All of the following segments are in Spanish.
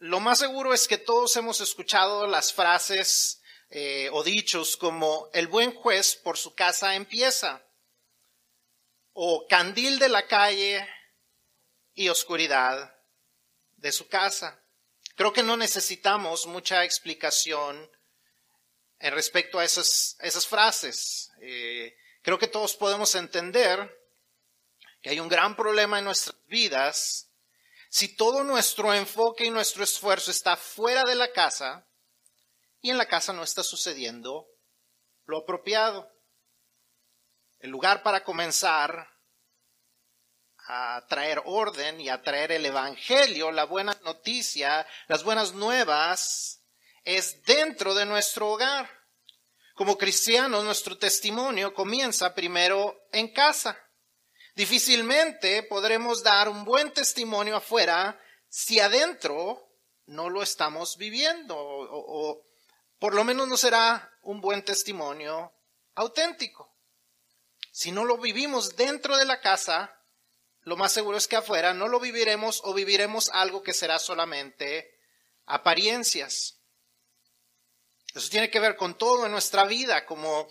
lo más seguro es que todos hemos escuchado las frases eh, o dichos como el buen juez por su casa empieza, o candil de la calle y oscuridad de su casa. Creo que no necesitamos mucha explicación en respecto a esas, frases. Eh, creo que todos podemos entender que hay un gran problema en nuestras vidas si todo nuestro enfoque y nuestro esfuerzo está fuera de la casa y en la casa no está sucediendo lo apropiado. El lugar para comenzar a traer orden y a traer el Evangelio, la buena noticia, las buenas nuevas, es dentro de nuestro hogar. Como cristianos, nuestro testimonio comienza primero en casa. Difícilmente podremos dar un buen testimonio afuera si adentro no lo estamos viviendo o, o por lo menos no será un buen testimonio auténtico. Si no lo vivimos dentro de la casa, lo más seguro es que afuera no lo viviremos o viviremos algo que será solamente apariencias. Eso tiene que ver con todo en nuestra vida, como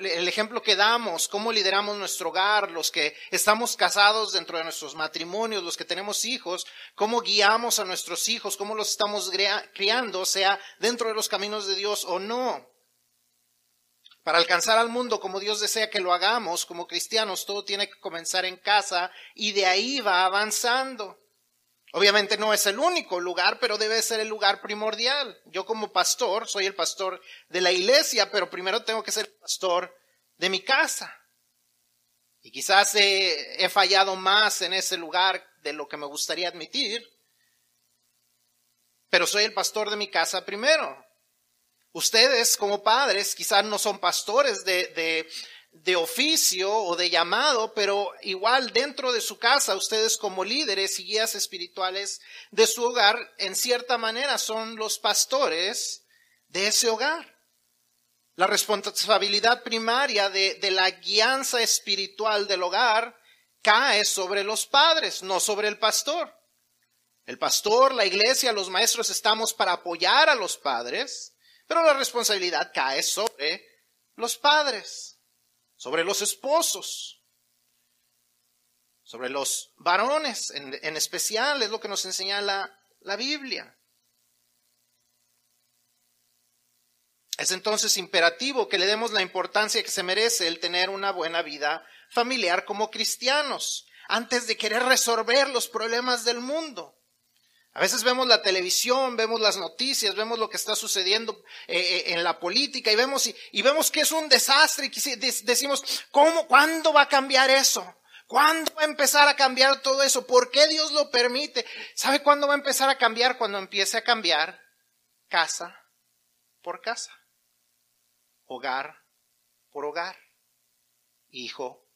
el ejemplo que damos, cómo lideramos nuestro hogar, los que estamos casados dentro de nuestros matrimonios, los que tenemos hijos, cómo guiamos a nuestros hijos, cómo los estamos criando, sea dentro de los caminos de Dios o no. Para alcanzar al mundo como Dios desea que lo hagamos como cristianos, todo tiene que comenzar en casa y de ahí va avanzando. Obviamente no es el único lugar, pero debe ser el lugar primordial. Yo como pastor soy el pastor de la iglesia, pero primero tengo que ser el pastor de mi casa. Y quizás he, fallado más en ese lugar de lo que me gustaría admitir, pero soy el pastor de mi casa primero. Ustedes como padres quizás no son pastores de, de, de oficio o de llamado, pero igual dentro de su casa, ustedes como líderes y guías espirituales de su hogar, en cierta manera son los pastores de ese hogar. La responsabilidad primaria de, de la guianza espiritual del hogar cae sobre los padres, no sobre el pastor. El pastor, la iglesia, los maestros estamos para apoyar a los padres, pero la responsabilidad cae sobre los padres sobre los esposos, sobre los varones en, especial, es lo que nos enseña la, la Biblia. Es entonces imperativo que le demos la importancia que se merece el tener una buena vida familiar como cristianos, antes de querer resolver los problemas del mundo. A veces vemos la televisión, vemos las noticias, vemos lo que está sucediendo eh, eh, en la política y vemos, y, vemos que es un desastre y decimos, ¿cómo, cuándo va a cambiar eso? ¿Cuándo va a empezar a cambiar todo eso? ¿Por qué Dios lo permite? ¿Sabe cuándo va a empezar a cambiar? Cuando empiece a cambiar casa por casa, hogar por hogar, hijo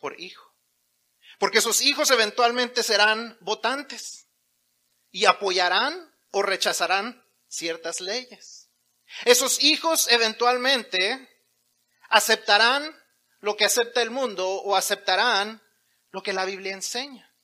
por hijo. Porque esos hijos eventualmente serán votantes y apoyarán o rechazarán ciertas leyes. Esos hijos eventualmente aceptarán lo que acepta el mundo o aceptarán lo que la Biblia enseña.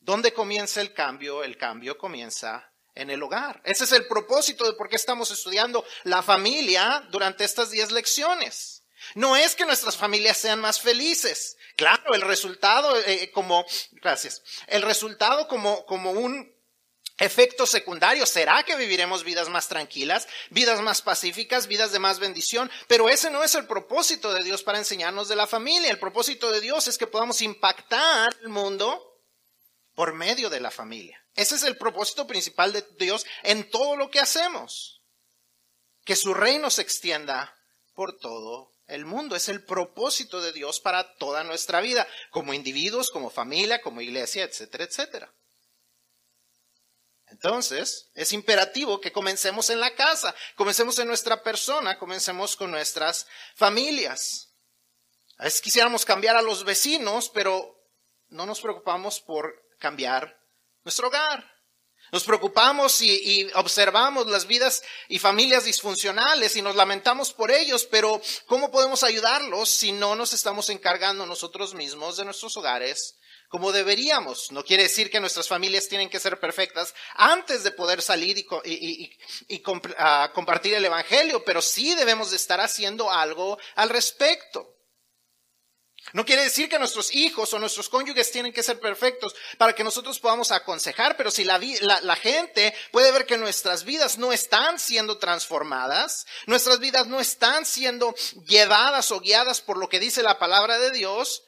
¿Dónde comienza el cambio? El cambio comienza en el hogar. Ese es el propósito de por qué estamos estudiando la familia durante estas diez lecciones. No es que nuestras familias sean más felices. Claro, el resultado eh, eh, como, gracias, el resultado como, como un efecto secundario será que viviremos vidas más tranquilas, vidas más pacíficas, vidas de más bendición, pero ese no es el propósito de Dios para enseñarnos de la familia. El propósito de Dios es que podamos impactar el mundo por medio de la familia. Ese es el propósito principal de Dios en todo lo que hacemos. Que su reino se extienda por todo el mundo. Es el propósito de Dios para toda nuestra vida, como individuos, como familia, como iglesia, etcétera, etcétera. Entonces, es imperativo que comencemos en la casa, comencemos en nuestra persona, comencemos con nuestras familias. A veces quisiéramos cambiar a los vecinos, pero no nos preocupamos por cambiar nuestro hogar. Nos preocupamos y, observamos las vidas y familias disfuncionales y nos lamentamos por ellos, pero ¿cómo podemos ayudarlos si no nos estamos encargando nosotros mismos de nuestros hogares como deberíamos. No quiere decir que nuestras familias tienen que ser perfectas antes de poder salir y, compartir el Evangelio, pero sí debemos de estar haciendo algo al respecto. No quiere decir que nuestros hijos o nuestros cónyuges tienen que ser perfectos para que nosotros podamos aconsejar, pero si la, gente puede ver que nuestras vidas no están siendo transformadas, nuestras vidas no están siendo llevadas o guiadas por lo que dice la palabra de Dios,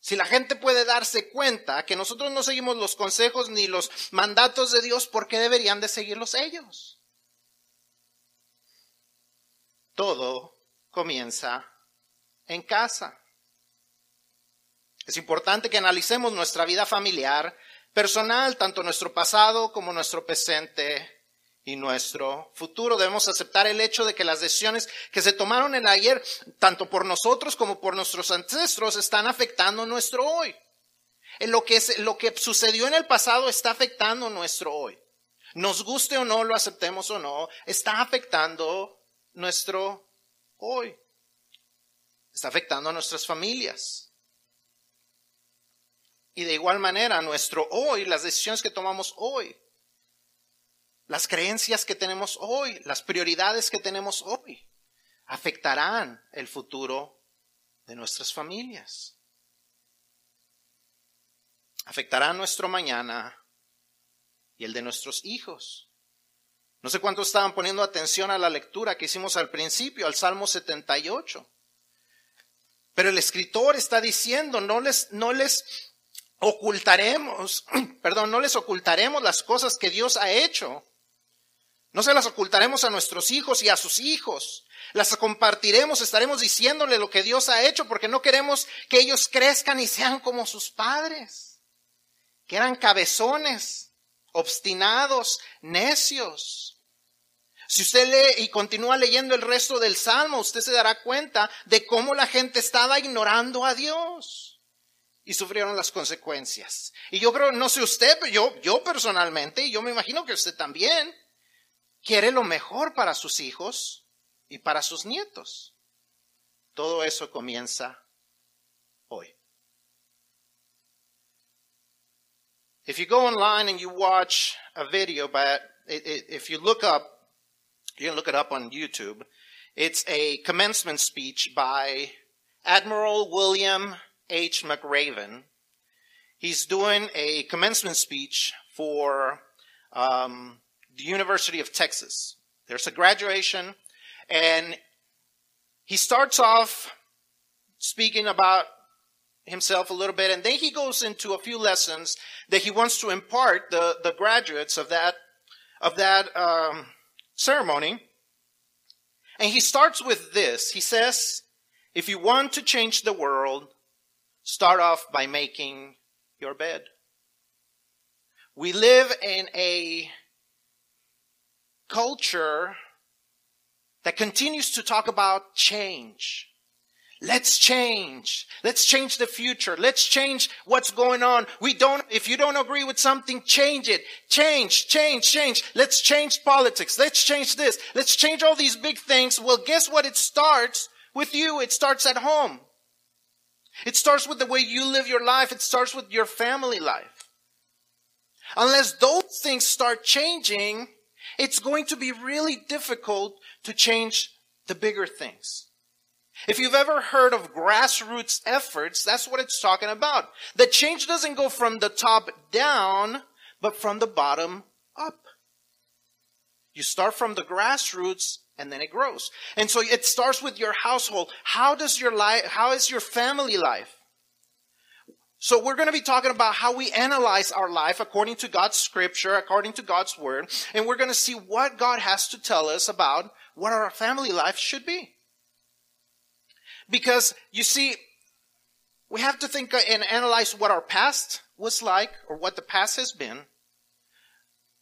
si la gente puede darse cuenta que nosotros no seguimos los consejos ni los mandatos de Dios, ¿por qué deberían de seguirlos ellos? Todo comienza en casa. Es importante que analicemos nuestra vida familiar, personal, tanto nuestro pasado como nuestro presente y nuestro futuro. Debemos aceptar el hecho de que las decisiones que se tomaron en ayer, tanto por nosotros como por nuestros ancestros, están afectando nuestro hoy. Lo que, es, lo que sucedió en el pasado está afectando nuestro hoy. Nos guste o no, lo aceptemos o no, está afectando nuestro hoy. Está afectando a nuestras familias. Y de igual manera, nuestro hoy, las decisiones que tomamos hoy, las creencias que tenemos hoy, las prioridades que tenemos hoy, afectarán el futuro de nuestras familias. Afectarán nuestro mañana y el de nuestros hijos. No sé cuántos estaban poniendo atención a la lectura que hicimos al principio, al Salmo 78. Pero el escritor está diciendo, no les, no les ocultaremos, perdón, no les ocultaremos las cosas que Dios ha hecho no se las ocultaremos a nuestros hijos y a sus hijos. Las compartiremos, estaremos diciéndole lo que Dios ha hecho porque no queremos que ellos crezcan y sean como sus padres, que eran cabezones, obstinados, necios. Si usted lee y continúa leyendo el resto del Salmo, usted se dará cuenta de cómo la gente estaba ignorando a Dios y sufrieron las consecuencias. Y yo creo, no sé usted, pero yo, yo personalmente, y yo me imagino que usted también, quiere lo mejor para sus hijos y para sus nietos. Todo eso comienza hoy. If you go online and you watch a video, but if you look up, you can look it up on YouTube. It's a commencement speech by Admiral William H. McRaven. He's doing a commencement speech for um, the University of Texas. There's a graduation, and he starts off speaking about himself a little bit, and then he goes into a few lessons that he wants to impart the, the graduates of that of that um, ceremony. And he starts with this. He says, "If you want to change the world, start off by making your bed." We live in a culture that continues to talk about change. Let's change. Let's change the future. Let's change what's going on. We don't, if you don't agree with something, change it. Change, change, change. Let's change politics. Let's change this. Let's change all these big things. Well, guess what? It starts with you. It starts at home. It starts with the way you live your life. It starts with your family life. Unless those things start changing, it's going to be really difficult to change the bigger things. If you've ever heard of grassroots efforts, that's what it's talking about. The change doesn't go from the top down, but from the bottom up. You start from the grassroots and then it grows. And so it starts with your household. How does your life, how is your family life? So we're going to be talking about how we analyze our life according to God's scripture, according to God's word, and we're going to see what God has to tell us about what our family life should be. Because you see, we have to think and analyze what our past was like or what the past has been,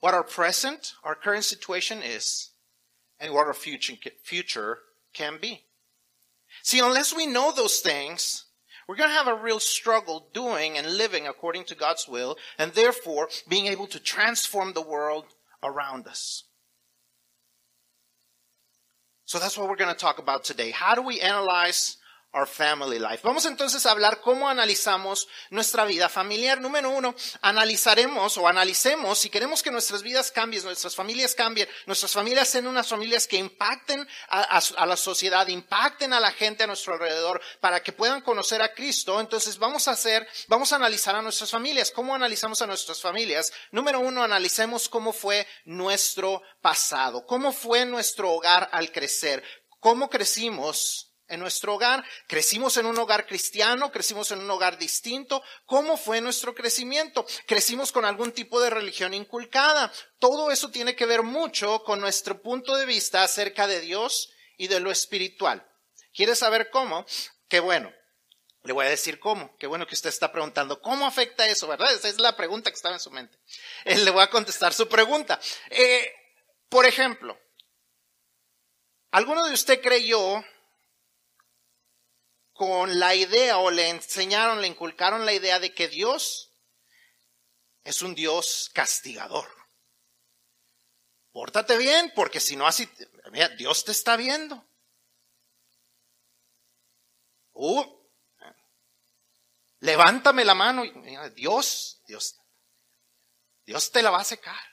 what our present, our current situation is, and what our future, future can be. See, unless we know those things, we're going to have a real struggle doing and living according to God's will, and therefore being able to transform the world around us. So that's what we're going to talk about today. How do we analyze our family life. Vamos entonces a hablar cómo analizamos nuestra vida familiar. Número uno, analizaremos o analicemos si queremos que nuestras vidas cambien, nuestras familias cambien, nuestras familias sean unas familias que impacten a, a, la sociedad, impacten a la gente a nuestro alrededor para que puedan conocer a Cristo. Entonces vamos a hacer, vamos a analizar a nuestras familias. ¿Cómo analizamos a nuestras familias? Número uno, analicemos cómo fue nuestro pasado, cómo fue nuestro hogar al crecer, cómo crecimos en nuestro hogar. Crecimos en un hogar cristiano, crecimos en un hogar distinto. ¿Cómo fue nuestro crecimiento? Crecimos con algún tipo de religión inculcada. Todo eso tiene que ver mucho con nuestro punto de vista acerca de Dios y de lo espiritual. ¿Quieres saber cómo? Qué bueno. Le voy a decir cómo. Qué bueno que usted está preguntando. ¿Cómo afecta eso? ¿Verdad? Esa es la pregunta que estaba en su mente. Eh, le voy a contestar su pregunta. Eh, por ejemplo, ¿alguno de usted creyó con la idea o le enseñaron, le inculcaron la idea de que Dios es un Dios castigador. Pórtate bien, porque si no así, mira, Dios te está viendo. Uh, levántame la mano Dios, Dios, Dios te la va a secar.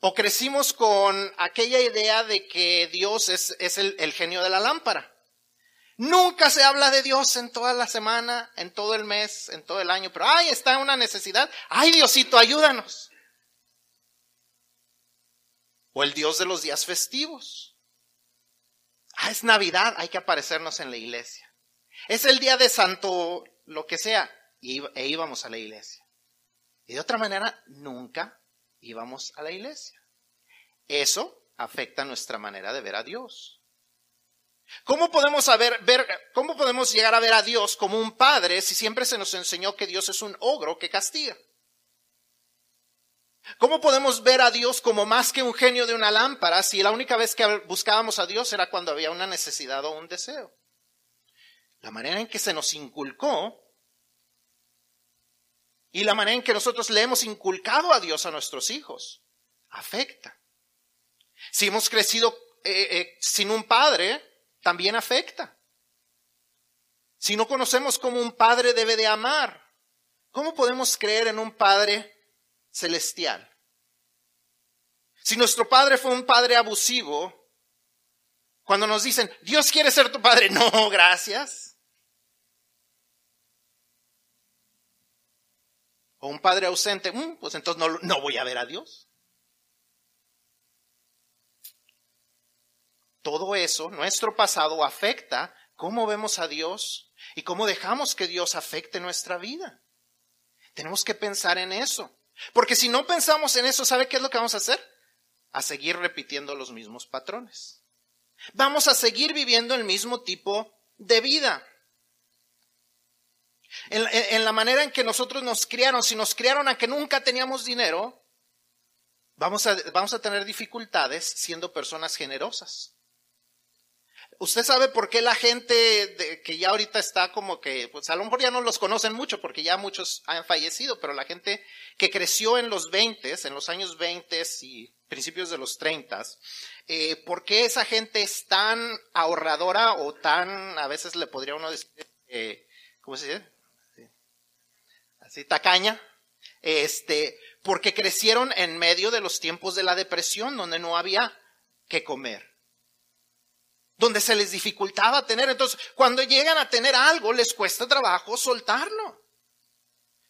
O crecimos con aquella idea de que Dios es, el, el, genio de la lámpara. Nunca se habla de Dios en toda la semana, en todo el mes, en todo el año, pero ay, está una necesidad. Ay, Diosito, ayúdanos. O el Dios de los días festivos. Ah, es Navidad, hay que aparecernos en la iglesia. Es el día de Santo, lo que sea, e íbamos a la iglesia. Y de otra manera, nunca íbamos a la iglesia. Eso afecta nuestra manera de ver a Dios. ¿Cómo podemos saber, ver, cómo podemos llegar a ver a Dios como un padre si siempre se nos enseñó que Dios es un ogro que castiga? ¿Cómo podemos ver a Dios como más que un genio de una lámpara si la única vez que buscábamos a Dios era cuando había una necesidad o un deseo? La manera en que se nos inculcó y la manera en que nosotros le hemos inculcado a Dios a nuestros hijos afecta. Si hemos crecido eh, eh, sin un padre, también afecta. Si no conocemos cómo un padre debe de amar, ¿cómo podemos creer en un padre celestial? Si nuestro padre fue un padre abusivo, cuando nos dicen, Dios quiere ser tu padre, no, gracias. O un padre ausente, mm, pues entonces no, no voy a ver a Dios. Todo eso, nuestro pasado, afecta cómo vemos a Dios y cómo dejamos que Dios afecte nuestra vida. Tenemos que pensar en eso. Porque si no pensamos en eso, ¿sabe qué es lo que vamos a hacer? A seguir repitiendo los mismos patrones. Vamos a seguir viviendo el mismo tipo de vida. En, la manera en que nosotros nos criaron, si nos criaron a que nunca teníamos dinero, vamos a, vamos a tener dificultades siendo personas generosas. Usted sabe por qué la gente que ya ahorita está como que, pues a lo mejor ya no los conocen mucho porque ya muchos han fallecido, pero la gente que creció en los 20, en los años 20 y principios de los 30, eh, ¿por qué esa gente es tan ahorradora o tan, a veces le podría uno decir, eh, ¿cómo se dice? Así tacaña, este, porque crecieron en medio de los tiempos de la depresión, donde no había que comer, donde se les dificultaba tener. Entonces, cuando llegan a tener algo, les cuesta trabajo soltarlo.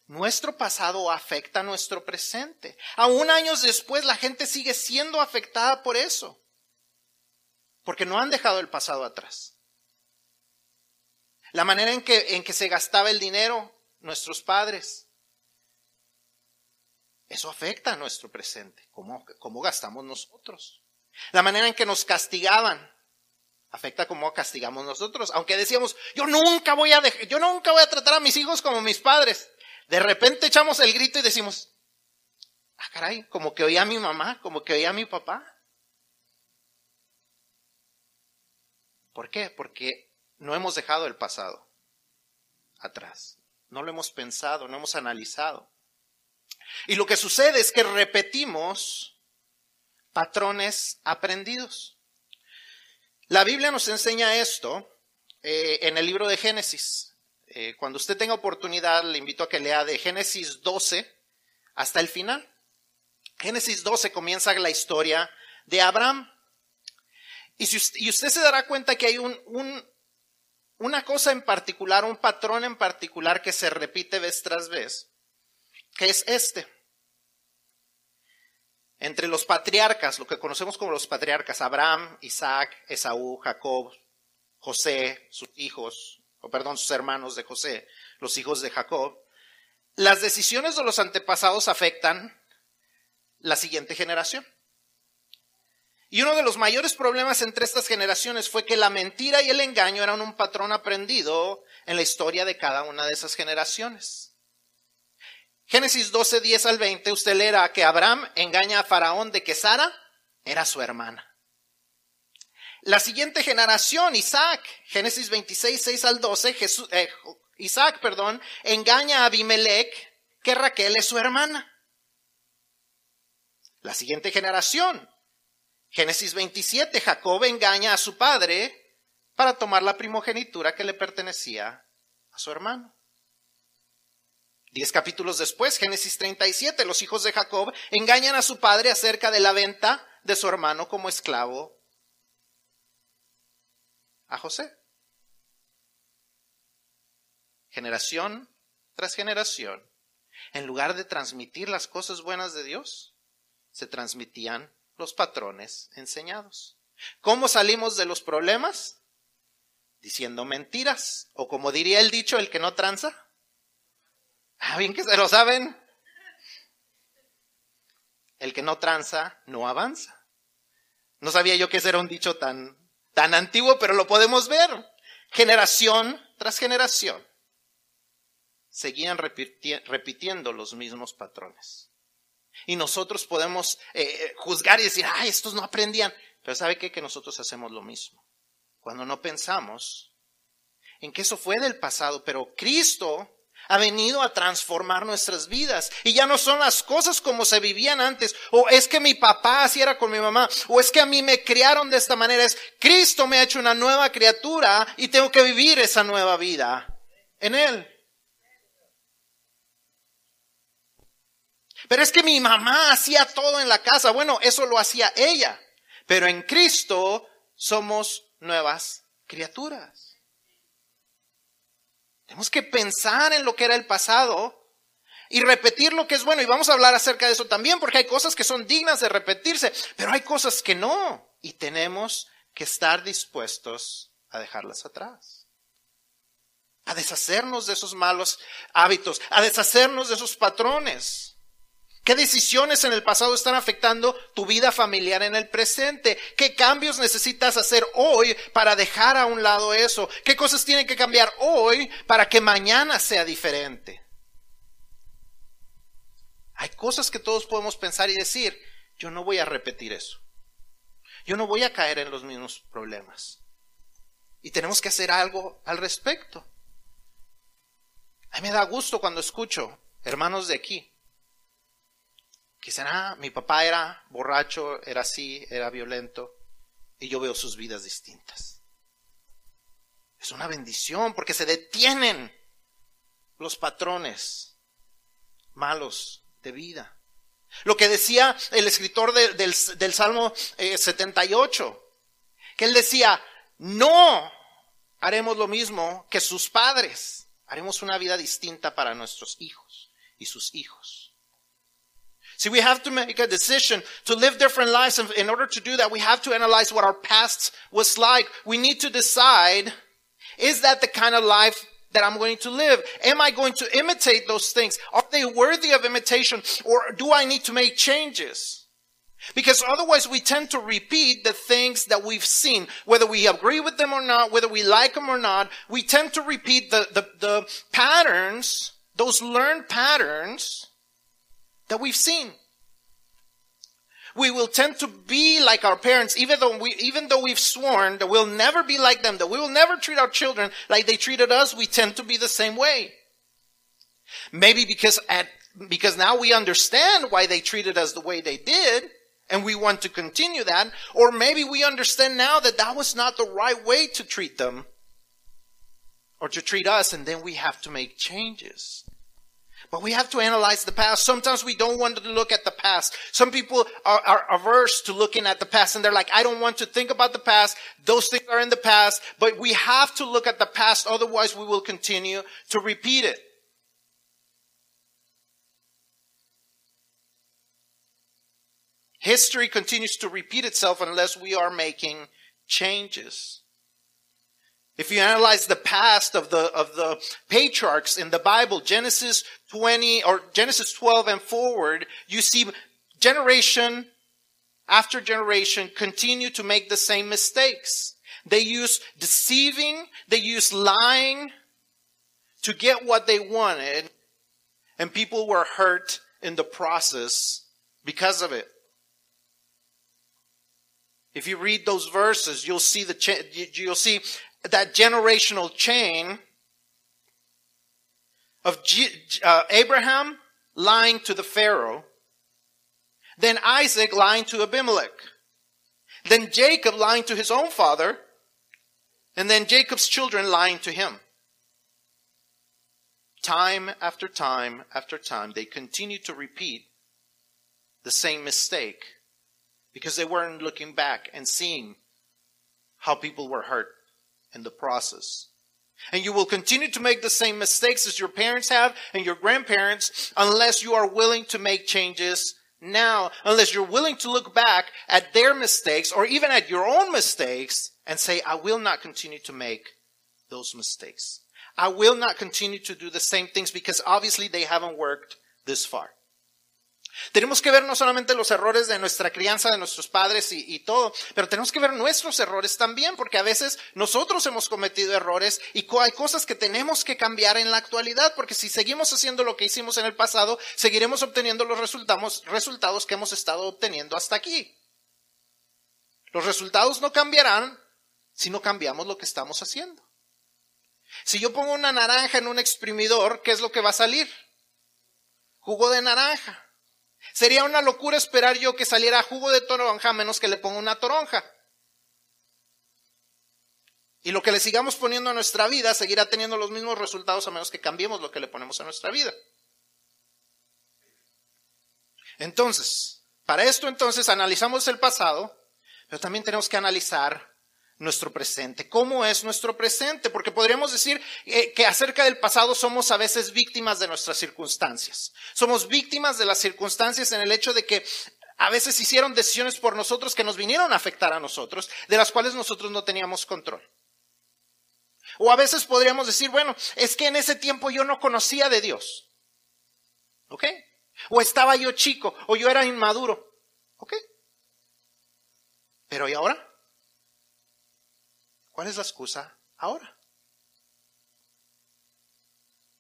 Nuestro pasado afecta a nuestro presente. Aún años después, la gente sigue siendo afectada por eso, porque no han dejado el pasado atrás. La manera en que, en que se gastaba el dinero nuestros padres. Eso afecta a nuestro presente, cómo, cómo gastamos nosotros. La manera en que nos castigaban afecta cómo castigamos nosotros. Aunque decíamos, yo nunca voy a yo nunca voy a tratar a mis hijos como mis padres. De repente echamos el grito y decimos, ah, caray, como que oía a mi mamá, como que oía a mi papá. ¿Por qué? Porque no hemos dejado el pasado atrás. No lo hemos pensado, no hemos analizado. Y lo que sucede es que repetimos patrones aprendidos. La Biblia nos enseña esto eh, en el libro de Génesis. Eh, cuando usted tenga oportunidad, le invito a que lea de Génesis 12 hasta el final. Génesis 12 comienza la historia de Abraham. Y, si usted, se dará cuenta que hay un, una cosa en particular, un patrón en particular que se repite vez tras vez, que es este. Entre los patriarcas, lo que conocemos como los patriarcas, Abraham, Isaac, Esaú, Jacob, José, sus hijos, o perdón, sus hermanos de José, los hijos de Jacob, las decisiones de los antepasados afectan la siguiente generación. Y uno de los mayores problemas entre estas generaciones fue que la mentira y el engaño eran un patrón aprendido en la historia de cada una de esas generaciones. Génesis 12, 10 al 20, usted leerá que Abraham engaña a Faraón de que Sara era su hermana. La siguiente generación, Isaac, Génesis 26, 6 al 12, eh, Isaac, perdón, engaña a Abimelech que Raquel es su hermana. La siguiente generación, Génesis 27, Jacob engaña a su padre para tomar la primogenitura que le pertenecía a su hermano. Diez capítulos después, Génesis 37, los hijos de Jacob engañan a su padre acerca de la venta de su hermano como esclavo a José. Generación tras generación, en lugar de transmitir las cosas buenas de Dios, se transmitían los patrones enseñados. ¿Cómo salimos de los problemas? Diciendo mentiras, o como diría el dicho, el que no tranza Ah, bien que se lo saben. El que no tranza, no avanza. No sabía yo que ese era un dicho tan, tan antiguo, pero lo podemos ver. Generación tras generación. Seguían repitiendo los mismos patrones. Y nosotros podemos eh, eh, juzgar y decir, ah, estos no aprendían. Pero ¿sabe qué? Que nosotros hacemos lo mismo. Cuando no pensamos en que eso fue del pasado, pero Cristo ha venido a transformar nuestras vidas. Y ya no son las cosas como se vivían antes. O es que mi papá así era con mi mamá. O es que a mí me criaron de esta manera. Es Cristo me ha hecho una nueva criatura y tengo que vivir esa nueva vida en Él. Pero es que mi mamá hacía todo en la casa. Bueno, eso lo hacía ella. Pero en Cristo somos nuevas criaturas. Tenemos que pensar en lo que era el pasado y repetir lo que es bueno. Y vamos a hablar acerca de eso también, porque hay cosas que son dignas de repetirse, pero hay cosas que no. Y tenemos que estar dispuestos a dejarlas atrás. A deshacernos de esos malos hábitos, a deshacernos de esos patrones. ¿Qué decisiones en el pasado están afectando tu vida familiar en el presente? ¿Qué cambios necesitas hacer hoy para dejar a un lado eso? ¿Qué cosas tienen que cambiar hoy para que mañana sea diferente? Hay cosas que todos podemos pensar y decir, yo no voy a repetir eso. Yo no voy a caer en los mismos problemas. Y tenemos que hacer algo al respecto. A mí me da gusto cuando escucho hermanos de aquí Dicen, ah, mi papá era borracho, era así, era violento, y yo veo sus vidas distintas. Es una bendición porque se detienen los patrones malos de vida. Lo que decía el escritor del, Salmo 78, eh, que él decía, no haremos lo mismo que sus padres, haremos una vida distinta para nuestros hijos y sus hijos. See, we have to make a decision to live different lives. And in order to do that, we have to analyze what our past was like. We need to decide, is that the kind of life that I'm going to live? Am I going to imitate those things? Are they worthy of imitation? Or do I need to make changes? Because otherwise we tend to repeat the things that we've seen. Whether we agree with them or not, whether we like them or not, we tend to repeat the, the, the patterns, those learned patterns that we've seen. We will tend to be like our parents, even though we, even though we've sworn that we'll never be like them, that we will never treat our children like they treated us, we tend to be the same way. Maybe because at, because now we understand why they treated us the way they did, and we want to continue that, or maybe we understand now that that was not the right way to treat them or to treat us, and then we have to make changes. But we have to analyze the past. Sometimes we don't want to look at the past. Some people are, are, averse to looking at the past and they're like, I don't want to think about the past. Those things are in the past, but we have to look at the past. Otherwise we will continue to repeat it. History continues to repeat itself unless we are making changes. If you analyze the past of the, of the patriarchs in the Bible, Genesis 20 or Genesis 12 and forward, you see generation after generation continue to make the same mistakes. They use deceiving, they use lying to get what they wanted, and people were hurt in the process because of it. If you read those verses, you'll see the cha- you'll see that generational chain of G- uh, Abraham lying to the Pharaoh, then Isaac lying to Abimelech, then Jacob lying to his own father, and then Jacob's children lying to him. Time after time after time, they continue to repeat the same mistake because they weren't looking back and seeing how people were hurt in the process. And you will continue to make the same mistakes as your parents have and your grandparents unless you are willing to make changes now, unless you're willing to look back at their mistakes or even at your own mistakes and say, I will not continue to make those mistakes. I will not continue to do the same things because obviously they haven't worked this far. Tenemos que ver no solamente los errores de nuestra crianza, de nuestros padres y, todo, pero tenemos que ver nuestros errores también, porque a veces nosotros hemos cometido errores y hay cosas que tenemos que cambiar en la actualidad, porque si seguimos haciendo lo que hicimos en el pasado, seguiremos obteniendo los resultados, resultados que hemos estado obteniendo hasta aquí. Los resultados no cambiarán si no cambiamos lo que estamos haciendo. Si yo pongo una naranja en un exprimidor, ¿qué es lo que va a salir? Jugo de naranja. Sería una locura esperar yo que saliera jugo de toronja menos que le ponga una toronja. Y lo que le sigamos poniendo a nuestra vida seguirá teniendo los mismos resultados a menos que cambiemos lo que le ponemos a nuestra vida. Entonces, para esto entonces analizamos el pasado, pero también tenemos que analizar nuestro presente. ¿Cómo es nuestro presente? Porque podríamos decir eh, que acerca del pasado somos a veces víctimas de nuestras circunstancias. Somos víctimas de las circunstancias en el hecho de que a veces hicieron decisiones por nosotros que nos vinieron a afectar a nosotros, de las cuales nosotros no teníamos control. O a veces podríamos decir, bueno, es que en ese tiempo yo no conocía de Dios. ¿Ok? O estaba yo chico, o yo era inmaduro. ¿Ok? Pero ¿y ahora? ¿Cuál es la excusa ahora?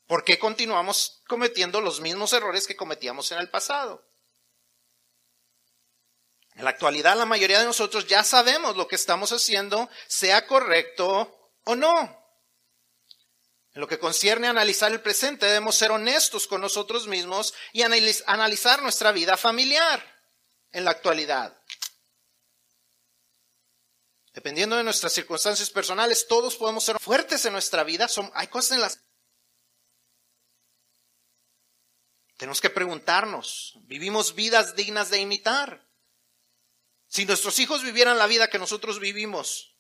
¿Por qué continuamos cometiendo los mismos errores que cometíamos en el pasado? En la actualidad la mayoría de nosotros ya sabemos lo que estamos haciendo, sea correcto o no. En lo que concierne a analizar el presente, debemos ser honestos con nosotros mismos y analizar nuestra vida familiar en la actualidad. Dependiendo de nuestras circunstancias personales, todos podemos ser fuertes en nuestra vida. Son, hay cosas en las... Tenemos que preguntarnos, ¿vivimos vidas dignas de imitar? Si nuestros hijos vivieran la vida que nosotros vivimos,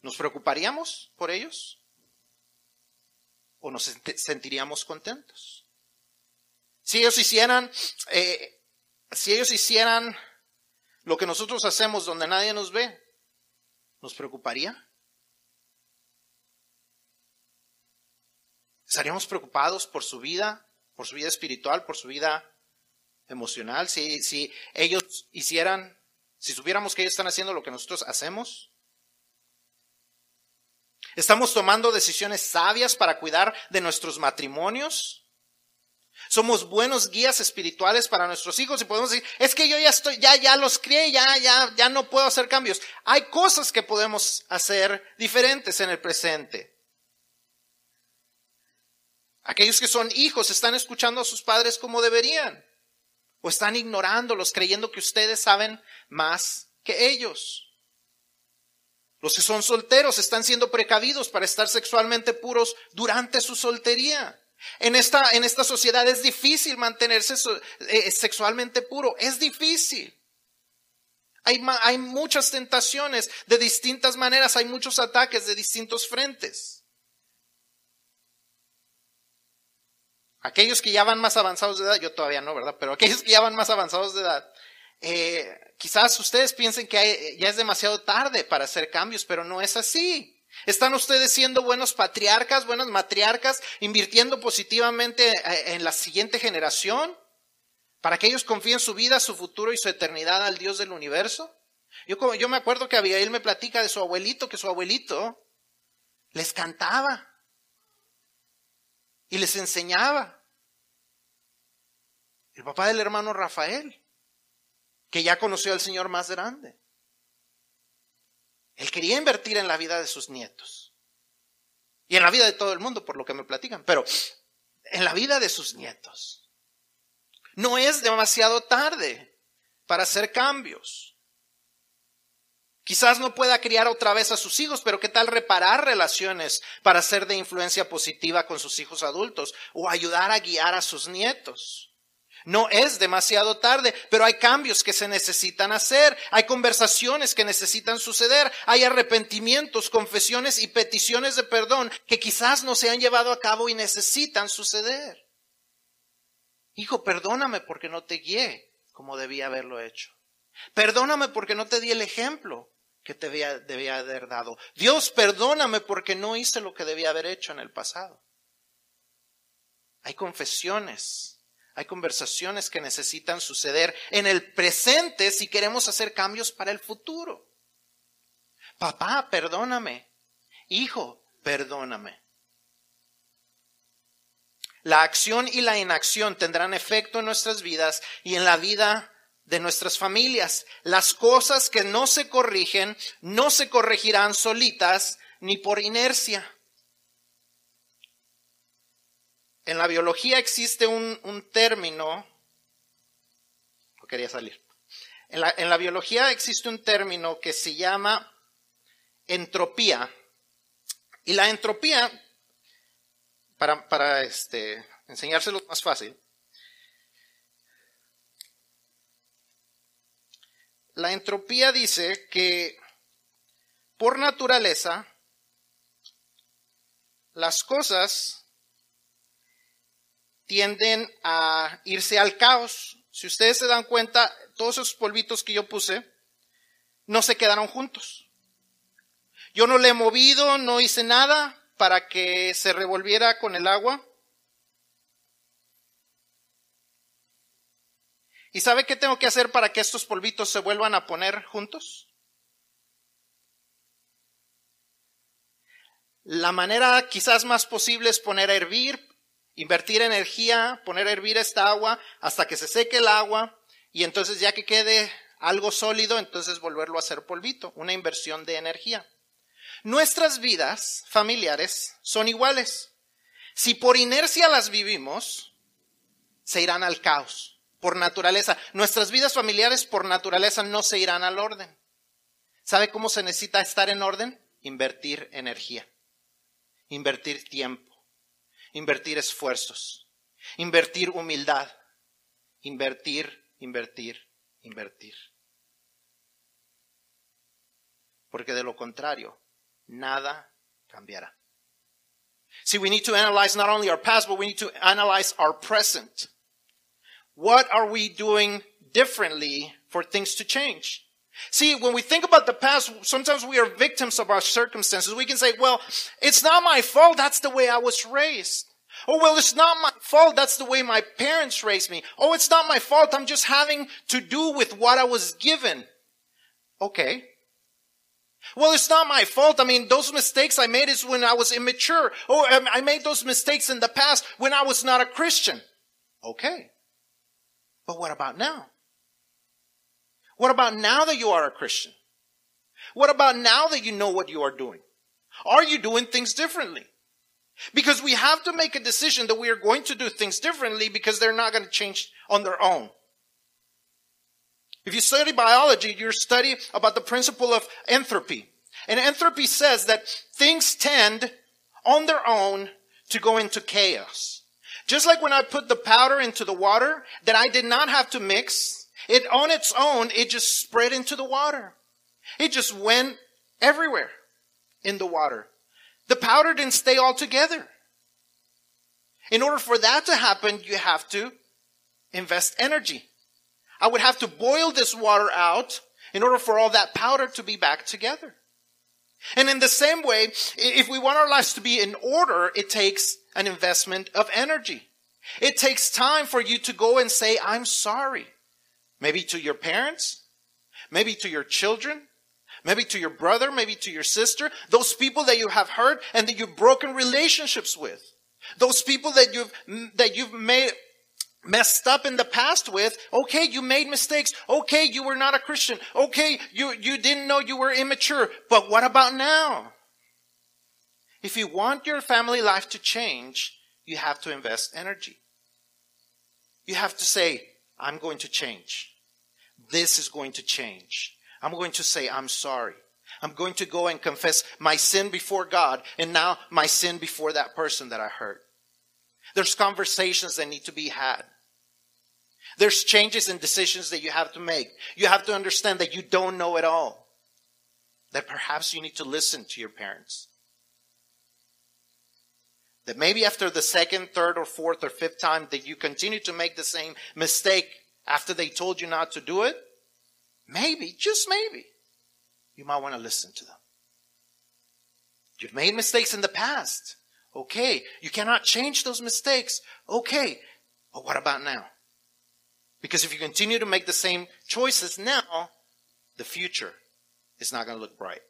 ¿nos preocuparíamos por ellos? ¿O nos sentiríamos contentos? Si ellos hicieran, eh, si ellos hicieran lo que nosotros hacemos donde nadie nos ve, ¿Nos preocuparía? ¿Estaríamos preocupados por su vida, por su vida espiritual, por su vida emocional? Si, si ellos hicieran, si supiéramos que ellos están haciendo lo que nosotros hacemos. ¿Estamos tomando decisiones sabias para cuidar de nuestros matrimonios? Somos buenos guías espirituales para nuestros hijos y podemos decir, es que yo ya estoy, ya, ya los crié, ya, ya, ya no puedo hacer cambios. Hay cosas que podemos hacer diferentes en el presente. Aquellos que son hijos están escuchando a sus padres como deberían. o están ignorándolos creyendo que ustedes saben más que ellos. Los que son solteros están siendo precavidos para estar sexualmente puros durante su soltería. En esta, en esta sociedad es difícil mantenerse eh, sexualmente puro, es difícil. Hay, hay muchas tentaciones de distintas maneras, hay muchos ataques de distintos frentes. Aquellos que ya van más avanzados de edad, yo todavía no, ¿verdad? Pero aquellos que ya van más avanzados de edad, eh, quizás ustedes piensen que ya es demasiado tarde para hacer cambios, pero no es así. ¿Están ustedes siendo buenos patriarcas, buenas matriarcas, invirtiendo positivamente eh, en la siguiente generación? Para que ellos confíen su vida, su futuro y su eternidad al Dios del universo. Yo, yo me acuerdo que Abigail me platica de su abuelito, que su abuelito les cantaba y les enseñaba. El papá del hermano Rafael, que ya conoció al Señor más grande. Él quería invertir en la vida de sus nietos. Y en la vida de todo el mundo, por lo que me platican. Pero en la vida de sus nietos. No es demasiado tarde para hacer cambios. Quizás no pueda criar otra vez a sus hijos, pero ¿qué tal reparar relaciones para ser de influencia positiva con sus hijos adultos o ayudar a guiar a sus nietos? No es demasiado tarde, pero hay cambios que se necesitan hacer, hay conversaciones que necesitan suceder, hay arrepentimientos, confesiones y peticiones de perdón que quizás no se han llevado a cabo y necesitan suceder. Hijo, perdóname porque no te guié como debía haberlo hecho. Perdóname porque no te di el ejemplo que te debía, debía haber dado. Dios, perdóname porque no hice lo que debía haber hecho en el pasado. Hay confesiones hay conversaciones que necesitan suceder en el presente si queremos hacer cambios para el futuro. Papá, perdóname. Hijo, perdóname. La acción y la inacción tendrán efecto en nuestras vidas y en la vida de nuestras familias. Las cosas que no se corrigen no se corregirán solitas ni por inercia. En la biología existe un, término, quería salir, en la, en la biología existe un término que se llama entropía. Y la entropía, para, para este, enseñárselo más fácil, la entropía dice que por naturaleza las cosas tienden a irse al caos. Si ustedes se dan cuenta, todos esos polvitos que yo puse no se quedaron juntos. Yo no le he movido, no hice nada para que se revolviera con el agua. ¿Y sabe qué tengo que hacer para que estos polvitos se vuelvan a poner juntos? La manera quizás más posible es poner a hervir, invertir energía, poner a hervir esta agua hasta que se seque el agua y entonces ya que quede algo sólido, entonces volverlo a hacer polvito, una inversión de energía. Nuestras vidas familiares son iguales. Si por inercia las vivimos, se irán al caos, por naturaleza. Nuestras vidas familiares por naturaleza no se irán al orden. ¿Sabe cómo se necesita estar en orden? Invertir energía, invertir tiempo invertir esfuerzos, invertir humildad, invertir, invertir, invertir. Porque de lo contrario, nada cambiará. See, we need to analyze not only our past, but we need to analyze our present. What are we doing differently for things to change? See, when we think about the past, sometimes we are victims of our circumstances. We can say, well, it's not my fault. That's the way I was raised. Oh, well, it's not my fault. That's the way my parents raised me. Oh, it's not my fault. I'm just having to do with what I was given. Okay. Well, it's not my fault. I mean, those mistakes I made is when I was immature. Oh, um, I made those mistakes in the past when I was not a Christian. Okay. But what about now? What about now that you are a Christian? What about now that you know what you are doing? Are you doing things differently? Because we have to make a decision that we are going to do things differently because they're not going to change on their own. If you study biology, you study about the principle of entropy. And entropy says that things tend on their own to go into chaos. Just like when I put the powder into the water that I did not have to mix, it on its own, it just spread into the water. It just went everywhere in the water. The powder didn't stay all together. In order for that to happen, you have to invest energy. I would have to boil this water out in order for all that powder to be back together. And in the same way, if we want our lives to be in order, it takes an investment of energy. It takes time for you to go and say, I'm sorry. Maybe to your parents, maybe to your children, maybe to your brother, maybe to your sister, those people that you have hurt and that you've broken relationships with. Those people that you've, that you've made, messed up in the past with, okay, you made mistakes. Okay, you were not a Christian. Okay, you, you didn't know you were immature. But what about now? If you want your family life to change, you have to invest energy. You have to say, I'm going to change. This is going to change. I'm going to say, I'm sorry. I'm going to go and confess my sin before God and now my sin before that person that I hurt. There's conversations that need to be had. There's changes and decisions that you have to make. You have to understand that you don't know it all. That perhaps you need to listen to your parents. That maybe after the second, third, or fourth, or fifth time that you continue to make the same mistake after they told you not to do it, maybe, just maybe, you might want to listen to them. You've made mistakes in the past. Okay. You cannot change those mistakes. Okay. But what about now? Because if you continue to make the same choices now, the future is not going to look bright.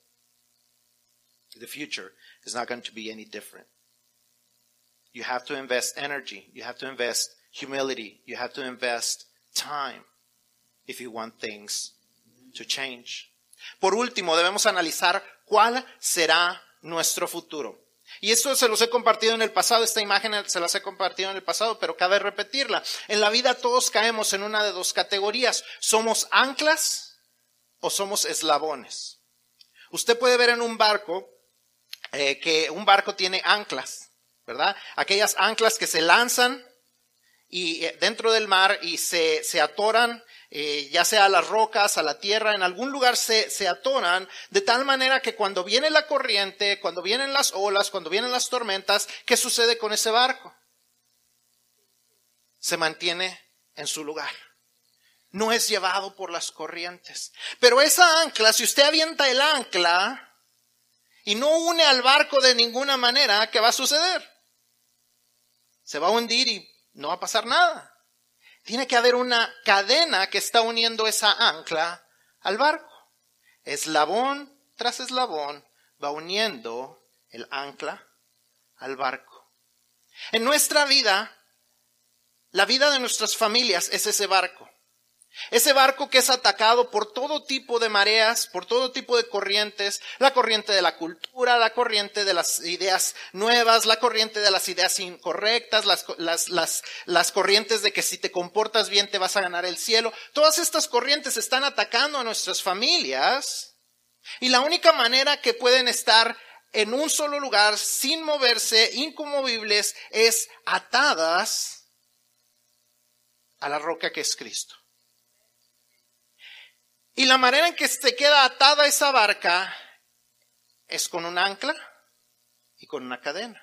The future is not going to be any different. You have to invest energy. You have to invest humility. You have to invest time if you want things to change. Por último, debemos analizar cuál será nuestro futuro. Y esto se los he compartido en el pasado, esta imagen se las he compartido en el pasado, pero cabe repetirla. En la vida todos caemos en una de dos categorías. ¿Somos anclas o somos eslabones? Usted puede ver en un barco eh, que un barco tiene anclas, ¿verdad? Aquellas anclas que se lanzan y eh, dentro del mar y se, se atoran eh, ya sea a las rocas, a la tierra, en algún lugar se, se atoran, de tal manera que cuando viene la corriente, cuando vienen las olas, cuando vienen las tormentas, ¿qué sucede con ese barco? Se mantiene en su lugar. No es llevado por las corrientes. Pero esa ancla, si usted avienta el ancla y no une al barco de ninguna manera, ¿qué va a suceder? Se va a hundir y no va a pasar nada. Tiene que haber una cadena que está uniendo esa ancla al barco. Eslabón tras eslabón va uniendo el ancla al barco. En nuestra vida, la vida de nuestras familias es ese barco. Ese barco que es atacado por todo tipo de mareas, por todo tipo de corrientes, la corriente de la cultura, la corriente de las ideas nuevas, la corriente de las ideas incorrectas, las, las, las, corrientes de que si te comportas bien te vas a ganar el cielo. Todas estas corrientes están atacando a nuestras familias y la única manera que pueden estar en un solo lugar sin moverse, incomovibles, es atadas a la roca que es Cristo. Y la manera en que se queda atada esa barca es con un ancla y con una cadena.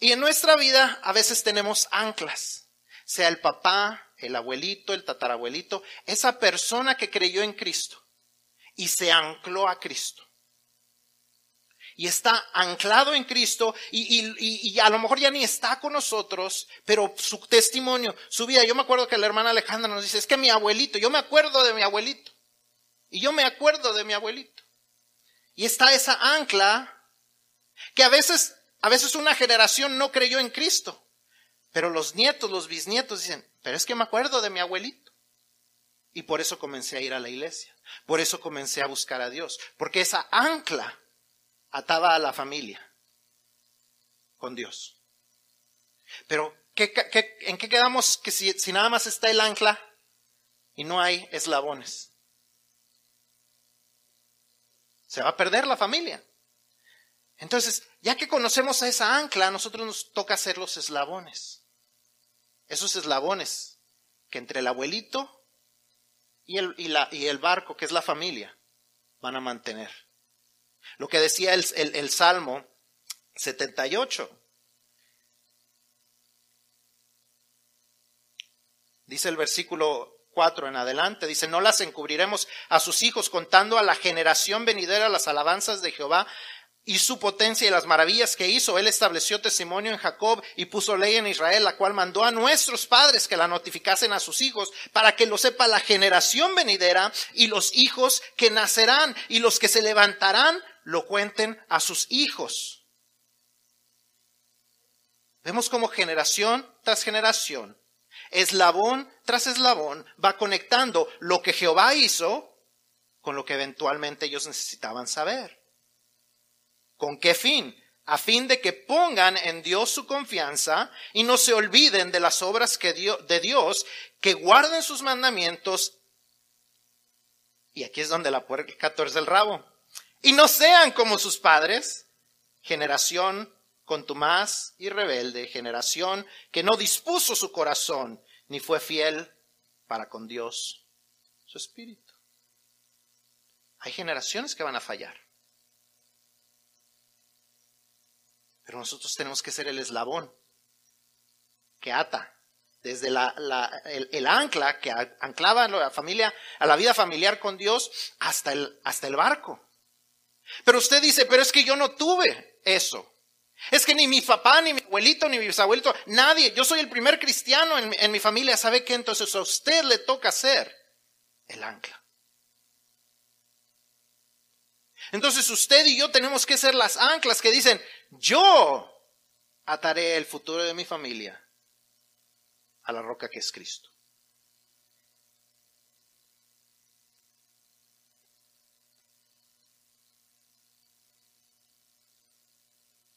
Y en nuestra vida a veces tenemos anclas, sea el papá, el abuelito, el tatarabuelito, esa persona que creyó en Cristo y se ancló a Cristo y está anclado en Cristo y, a lo mejor ya ni está con nosotros, pero su testimonio, su vida, yo me acuerdo que la hermana Alejandra nos dice, es que mi abuelito, yo me acuerdo de mi abuelito y yo me acuerdo de mi abuelito. Y está esa ancla que a veces, a veces una generación no creyó en Cristo, pero los nietos, los bisnietos dicen, pero es que me acuerdo de mi abuelito. Y por eso comencé a ir a la iglesia. Por eso comencé a buscar a Dios. Porque esa ancla ataba a la familia con Dios. Pero, ¿qué, en qué quedamos que si, si nada más está el ancla? y no hay eslabones. Se va a perder la familia. Entonces, ya que conocemos a esa ancla, a nosotros nos toca ser los eslabones. Esos eslabones que entre el abuelito y el, y el barco, que es la familia, van a mantener. Lo que decía el, el Salmo 78. Dice el versículo 4 en adelante, dice, no las encubriremos a sus hijos contando a la generación venidera las alabanzas de Jehová y su potencia y las maravillas que hizo. Él estableció testimonio en Jacob y puso ley en Israel, la cual mandó a nuestros padres que la notificasen a sus hijos, para que lo sepa la generación venidera y los hijos que nacerán y los que se levantarán lo cuenten a sus hijos. Vemos como generación tras generación, eslabón tras eslabón, va conectando lo que Jehová hizo con lo que eventualmente ellos necesitaban saber. ¿Con qué fin? A fin de que pongan en Dios su confianza y no se olviden de las obras que de Dios, que guarden sus mandamientos. Y aquí es donde la puerca torce el rabo. Y no sean como sus padres, generación contumaz y rebelde, generación que no dispuso su corazón ni fue fiel para con Dios, su espíritu. Hay generaciones que van a fallar. Pero nosotros tenemos que ser el eslabón que ata desde la, el, ancla que anclaba a la familia, a la vida familiar con Dios hasta el, hasta el barco. Pero usted dice, pero es que yo no tuve eso. Es que ni mi papá, ni mi abuelito, ni mi bisabuelito, nadie, yo soy el primer cristiano en, en mi familia, ¿sabe qué? Entonces a usted le toca ser el ancla. Entonces usted y yo tenemos que ser las anclas que dicen, yo ataré el futuro de mi familia a la roca que es Cristo.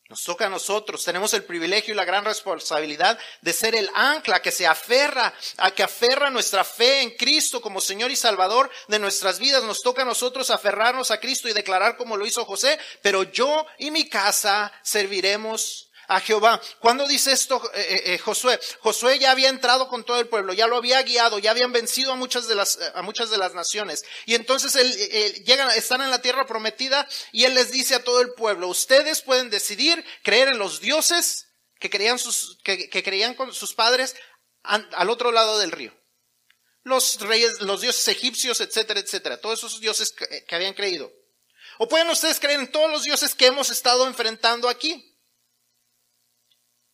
Nos toca a nosotros, tenemos el privilegio y la gran responsabilidad de ser el ancla que se aferra, a que aferra nuestra fe en Cristo como Señor y Salvador de nuestras vidas. Nos toca a nosotros aferrarnos a Cristo y declarar como lo hizo José, pero yo y mi casa serviremos a Jehová. ¿Cuándo dice esto eh, eh, eh, Josué? Josué ya había entrado con todo el pueblo, ya lo había guiado, ya habían vencido a muchas de las, a muchas de las naciones. Y entonces él, llegan, están en la tierra prometida y él les dice a todo el pueblo, ustedes pueden decidir creer en los dioses que creían sus, que, creían con sus padres al otro lado del río. Los reyes, los dioses egipcios, etcétera, etcétera. Todos esos dioses que habían creído. O pueden ustedes creer en todos los dioses que hemos estado enfrentando aquí.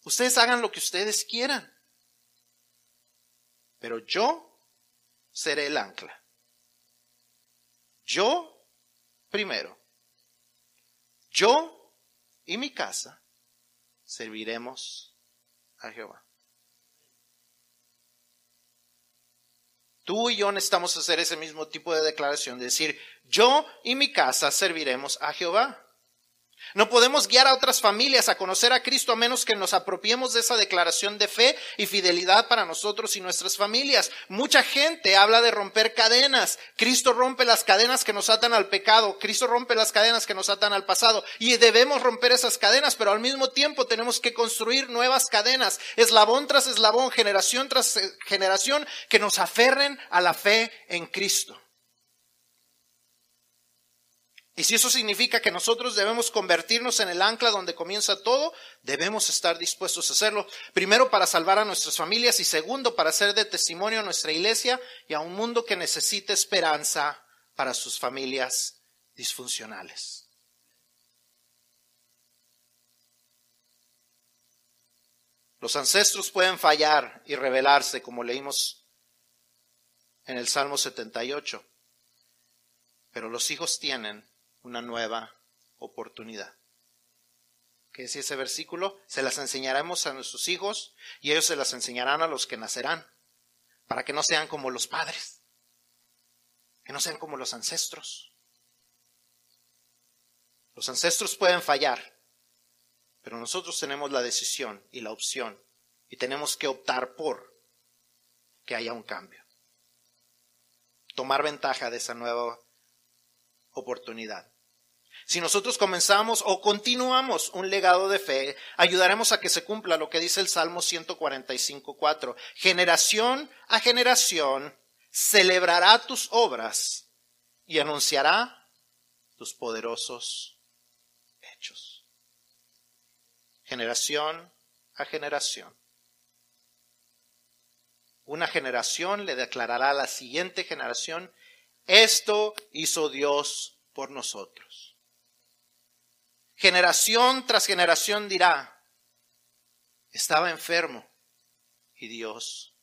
Ustedes hagan lo que ustedes quieran. Pero yo seré el ancla. Yo primero. Yo y mi casa serviremos a Jehová. Tú y yo necesitamos hacer ese mismo tipo de declaración, decir, yo y mi casa serviremos a Jehová. No podemos guiar a otras familias a conocer a Cristo a menos que nos apropiemos de esa declaración de fe y fidelidad para nosotros y nuestras familias. Mucha gente habla de romper cadenas. Cristo rompe las cadenas que nos atan al pecado. Cristo rompe las cadenas que nos atan al pasado. Y debemos romper esas cadenas, pero al mismo tiempo tenemos que construir nuevas cadenas, eslabón tras eslabón, generación tras generación, que nos aferren a la fe en Cristo. Y si eso significa que nosotros debemos convertirnos en el ancla donde comienza todo, debemos estar dispuestos a hacerlo. Primero para salvar a nuestras familias y segundo para ser de testimonio a nuestra iglesia y a un mundo que necesita esperanza para sus familias disfuncionales. Los ancestros pueden fallar y rebelarse, como leímos en el Salmo 78, pero los hijos tienen una nueva oportunidad. ¿Qué decía ese versículo? Se las enseñaremos a nuestros hijos y ellos se las enseñarán a los que nacerán, para que no sean como los padres, que no sean como los ancestros. Los ancestros pueden fallar, pero nosotros tenemos la decisión y la opción y tenemos que optar por que haya un cambio. tomar ventaja de esa nueva oportunidad. Si nosotros comenzamos o continuamos un legado de fe, ayudaremos a que se cumpla lo que dice el Salmo 145.4. Generación a generación celebrará tus obras y anunciará tus poderosos hechos. Generación a generación. Una generación le declarará a la siguiente generación, esto hizo Dios por nosotros. Generación tras generación dirá, estaba enfermo y Dios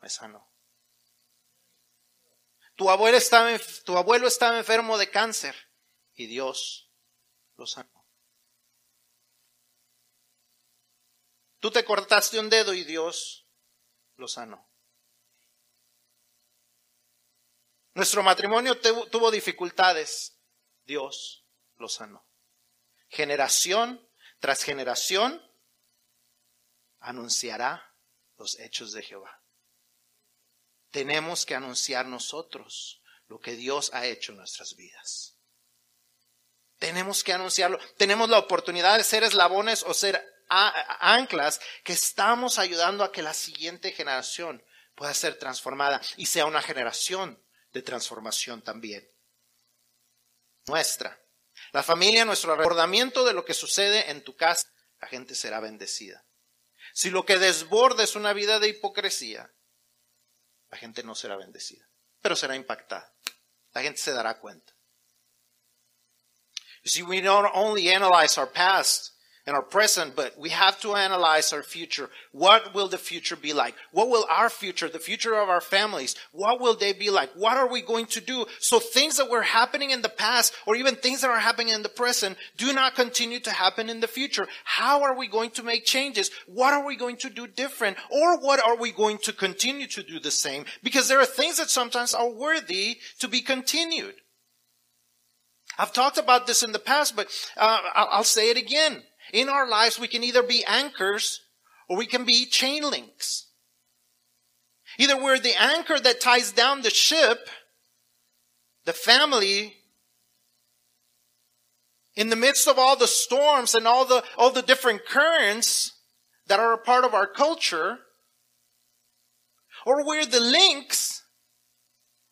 me sanó. Tu abuelo, estaba, tu abuelo estaba enfermo de cáncer y Dios lo sanó. Tú te cortaste un dedo y Dios lo sanó. Nuestro matrimonio tuvo dificultades, Dios lo sanó generación tras generación, anunciará los hechos de Jehová. Tenemos que anunciar nosotros lo que Dios ha hecho en nuestras vidas. Tenemos que anunciarlo. Tenemos la oportunidad de ser eslabones o ser anclas que estamos ayudando a que la siguiente generación pueda ser transformada y sea una generación de transformación también. Nuestra. La familia, nuestro recordamiento de lo que sucede en tu casa, la gente será bendecida. Si lo que desborda es una vida de hipocresía, la gente no será bendecida, pero será impactada. La gente se dará cuenta. You we don't only analyze our past, and our present, but we have to analyze our future. What will the future be like? What will our future, the future of our families, what will they be like? What are we going to do? So things that were happening in the past or even things that are happening in the present do not continue to happen in the future. How are we going to make changes? What are we going to do different? Or what are we going to continue to do the same? Because there are things that sometimes are worthy to be continued. I've talked about this in the past, but uh, I'll say it again. In our lives, we can either be anchors or we can be chain links. Either we're the anchor that ties down the ship, the family, in the midst of all the storms and all the, all the different currents that are a part of our culture, or we're the links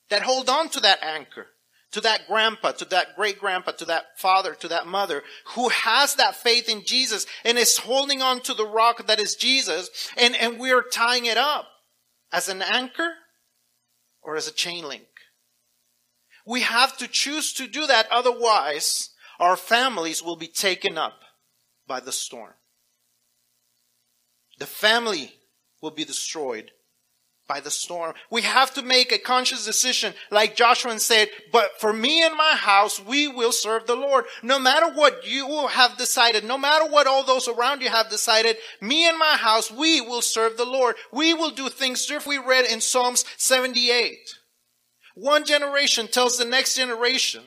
that hold on to that anchor to that grandpa, to that great grandpa, to that father, to that mother who has that faith in Jesus and is holding on to the rock that is Jesus and, and we're tying it up as an anchor or as a chain link. We have to choose to do that. Otherwise, our families will be taken up by the storm. The family will be destroyed by the storm. We have to make a conscious decision, like Joshua said, but for me and my house, we will serve the Lord. No matter what you have decided, no matter what all those around you have decided, me and my house, we will serve the Lord. We will do things different. We read in Psalms 78. One generation tells the next generation,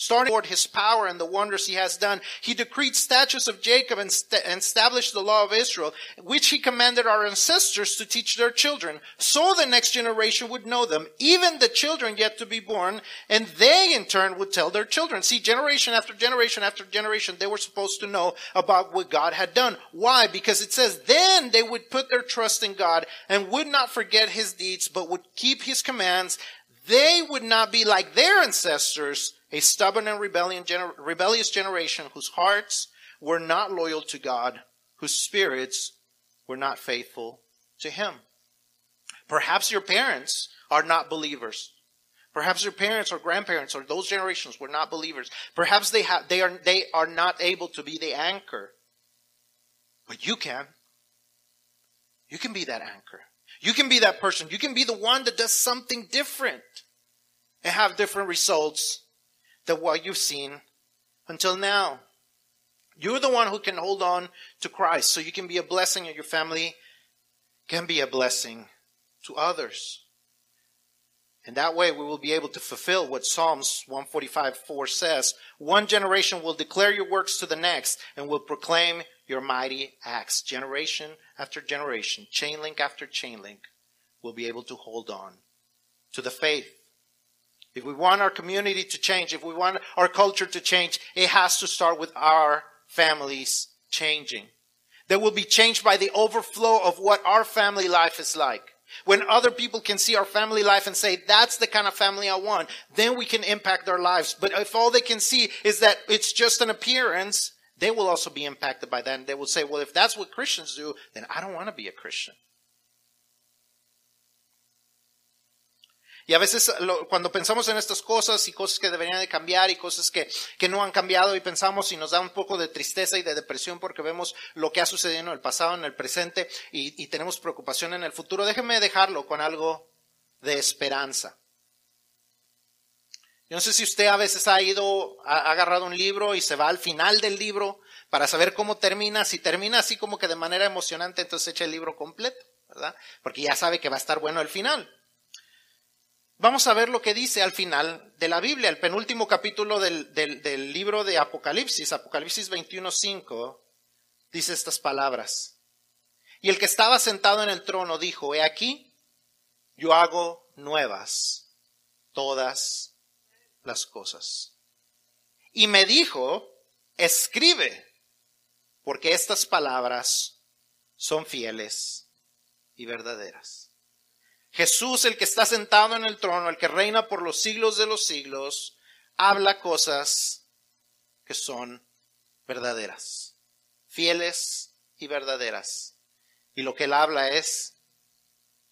starting toward his power and the wonders he has done. He decreed statutes of Jacob and, st- and, established the law of Israel, which he commanded our ancestors to teach their children, so the next generation would know them, even the children yet to be born, and they in turn would tell their children. See, generation after generation after generation, they were supposed to know about what God had done. Why? Because it says, then they would put their trust in God and would not forget his deeds, but would keep his commands. They would not be like their ancestors, a stubborn and gener- rebellious generation whose hearts were not loyal to God, whose spirits were not faithful to Him. Perhaps your parents are not believers. Perhaps your parents or grandparents or those generations were not believers. Perhaps they have, they are, they are not able to be the anchor. But you can. You can be that anchor. You can be that person. You can be the one that does something different and have different results than what you've seen until now. You're the one who can hold on to Christ so you can be a blessing and your family can be a blessing to others. And that way we will be able to fulfill what Psalms 145 4 says. One generation will declare your works to the next and will proclaim your mighty acts. Generation after generation, chain link after chain link will be able to hold on to the faith. If we want our community to change, if we want our culture to change, it has to start with our families changing. They will be changed by the overflow of what our family life is like. When other people can see our family life and say, that's the kind of family I want, then we can impact their lives. But if all they can see is that it's just an appearance, they will also be impacted by that. And they will say, well, if that's what Christians do, then I don't want to be a Christian. Y a veces cuando pensamos en estas cosas y cosas que deberían de cambiar y cosas que, que no han cambiado y pensamos y nos da un poco de tristeza y de depresión porque vemos lo que ha sucedido en el pasado, en el presente y, y tenemos preocupación en el futuro, déjeme dejarlo con algo de esperanza. Yo no sé si usted a veces ha ido, ha agarrado un libro y se va al final del libro para saber cómo termina. Si termina así como que de manera emocionante, entonces echa el libro completo, ¿verdad? Porque ya sabe que va a estar bueno el final. Vamos a ver lo que dice al final de la Biblia, el penúltimo capítulo del, del, libro de Apocalipsis, Apocalipsis 21.5, dice estas palabras. Y el que estaba sentado en el trono dijo, he aquí, yo hago nuevas todas las cosas. Y me dijo, escribe, porque estas palabras son fieles y verdaderas. Jesús, el que está sentado en el trono, el que reina por los siglos de los siglos, habla cosas que son verdaderas, fieles y verdaderas. Y lo que él habla es,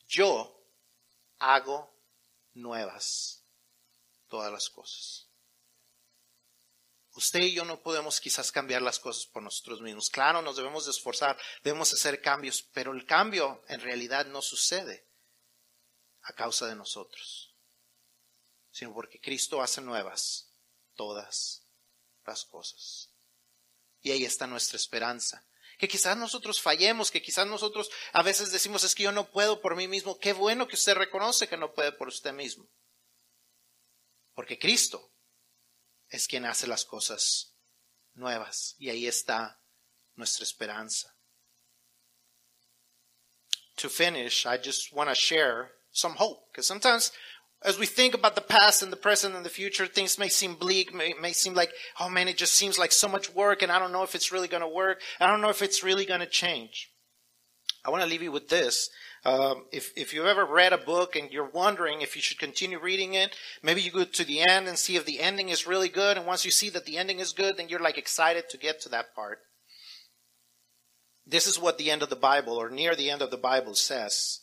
yo hago nuevas todas las cosas. Usted y yo no podemos quizás cambiar las cosas por nosotros mismos. Claro, nos debemos de esforzar, debemos hacer cambios, pero el cambio en realidad no sucede a causa de nosotros, sino porque Cristo hace nuevas todas las cosas. Y ahí está nuestra esperanza. Que quizás nosotros fallemos, que quizás nosotros a veces decimos es que yo no puedo por mí mismo. Qué bueno que usted reconoce que no puede por usted mismo. Porque Cristo es quien hace las cosas nuevas. Y ahí está nuestra esperanza. To finish, I just want to share some hope. Because sometimes as we think about the past and the present and the future, things may seem bleak, may, may seem like, oh man, it just seems like so much work and I don't know if it's really going to work. I don't know if it's really going to change. I want to leave you with this. Um, if, if you've ever read a book and you're wondering if you should continue reading it, maybe you go to the end and see if the ending is really good. And once you see that the ending is good, then you're like excited to get to that part. This is what the end of the Bible or near the end of the Bible says.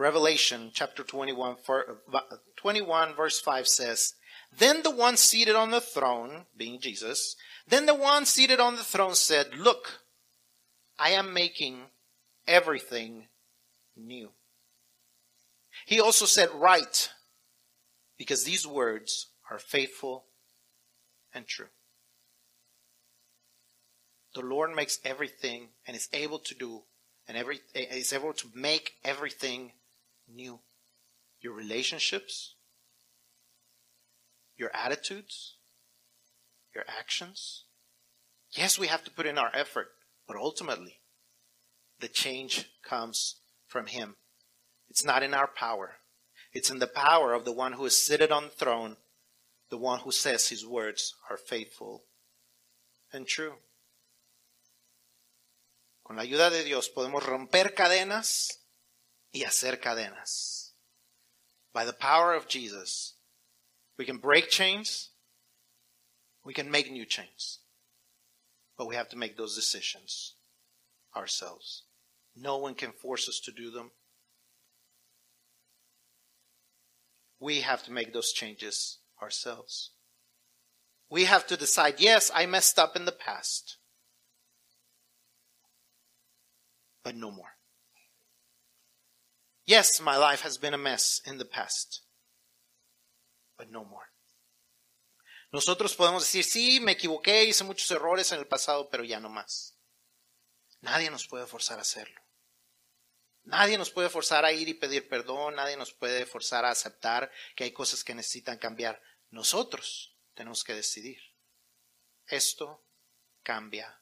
Revelation chapter 21, uh, 21 verse 5 says, Then the one seated on the throne, being Jesus, then the one seated on the throne said, Look, I am making everything new. He also said, Write, because these words are faithful and true. The Lord makes everything and is able to do and every is able to make everything new. Your relationships, your attitudes, your actions. Yes, we have to put in our effort, but ultimately, the change comes from Him. It's not in our power. It's in the power of the one who is seated on the throne, the one who says His words are faithful and true. Con la ayuda de Dios podemos romper cadenas y hacer cadenas. By the power of Jesus, we can break chains, we can make new chains. But we have to make those decisions ourselves. No one can force us to do them. We have to make those changes ourselves. We have to decide, yes, I messed up in the past, but no more. Yes, my life has been a mess in the past, but no more. Nosotros podemos decir, sí, me equivoqué, hice muchos errores en el pasado, pero ya no más. Nadie nos puede forzar a hacerlo. Nadie nos puede forzar a ir y pedir perdón, nadie nos puede forzar a aceptar que hay cosas que necesitan cambiar. Nosotros tenemos que decidir. Esto cambia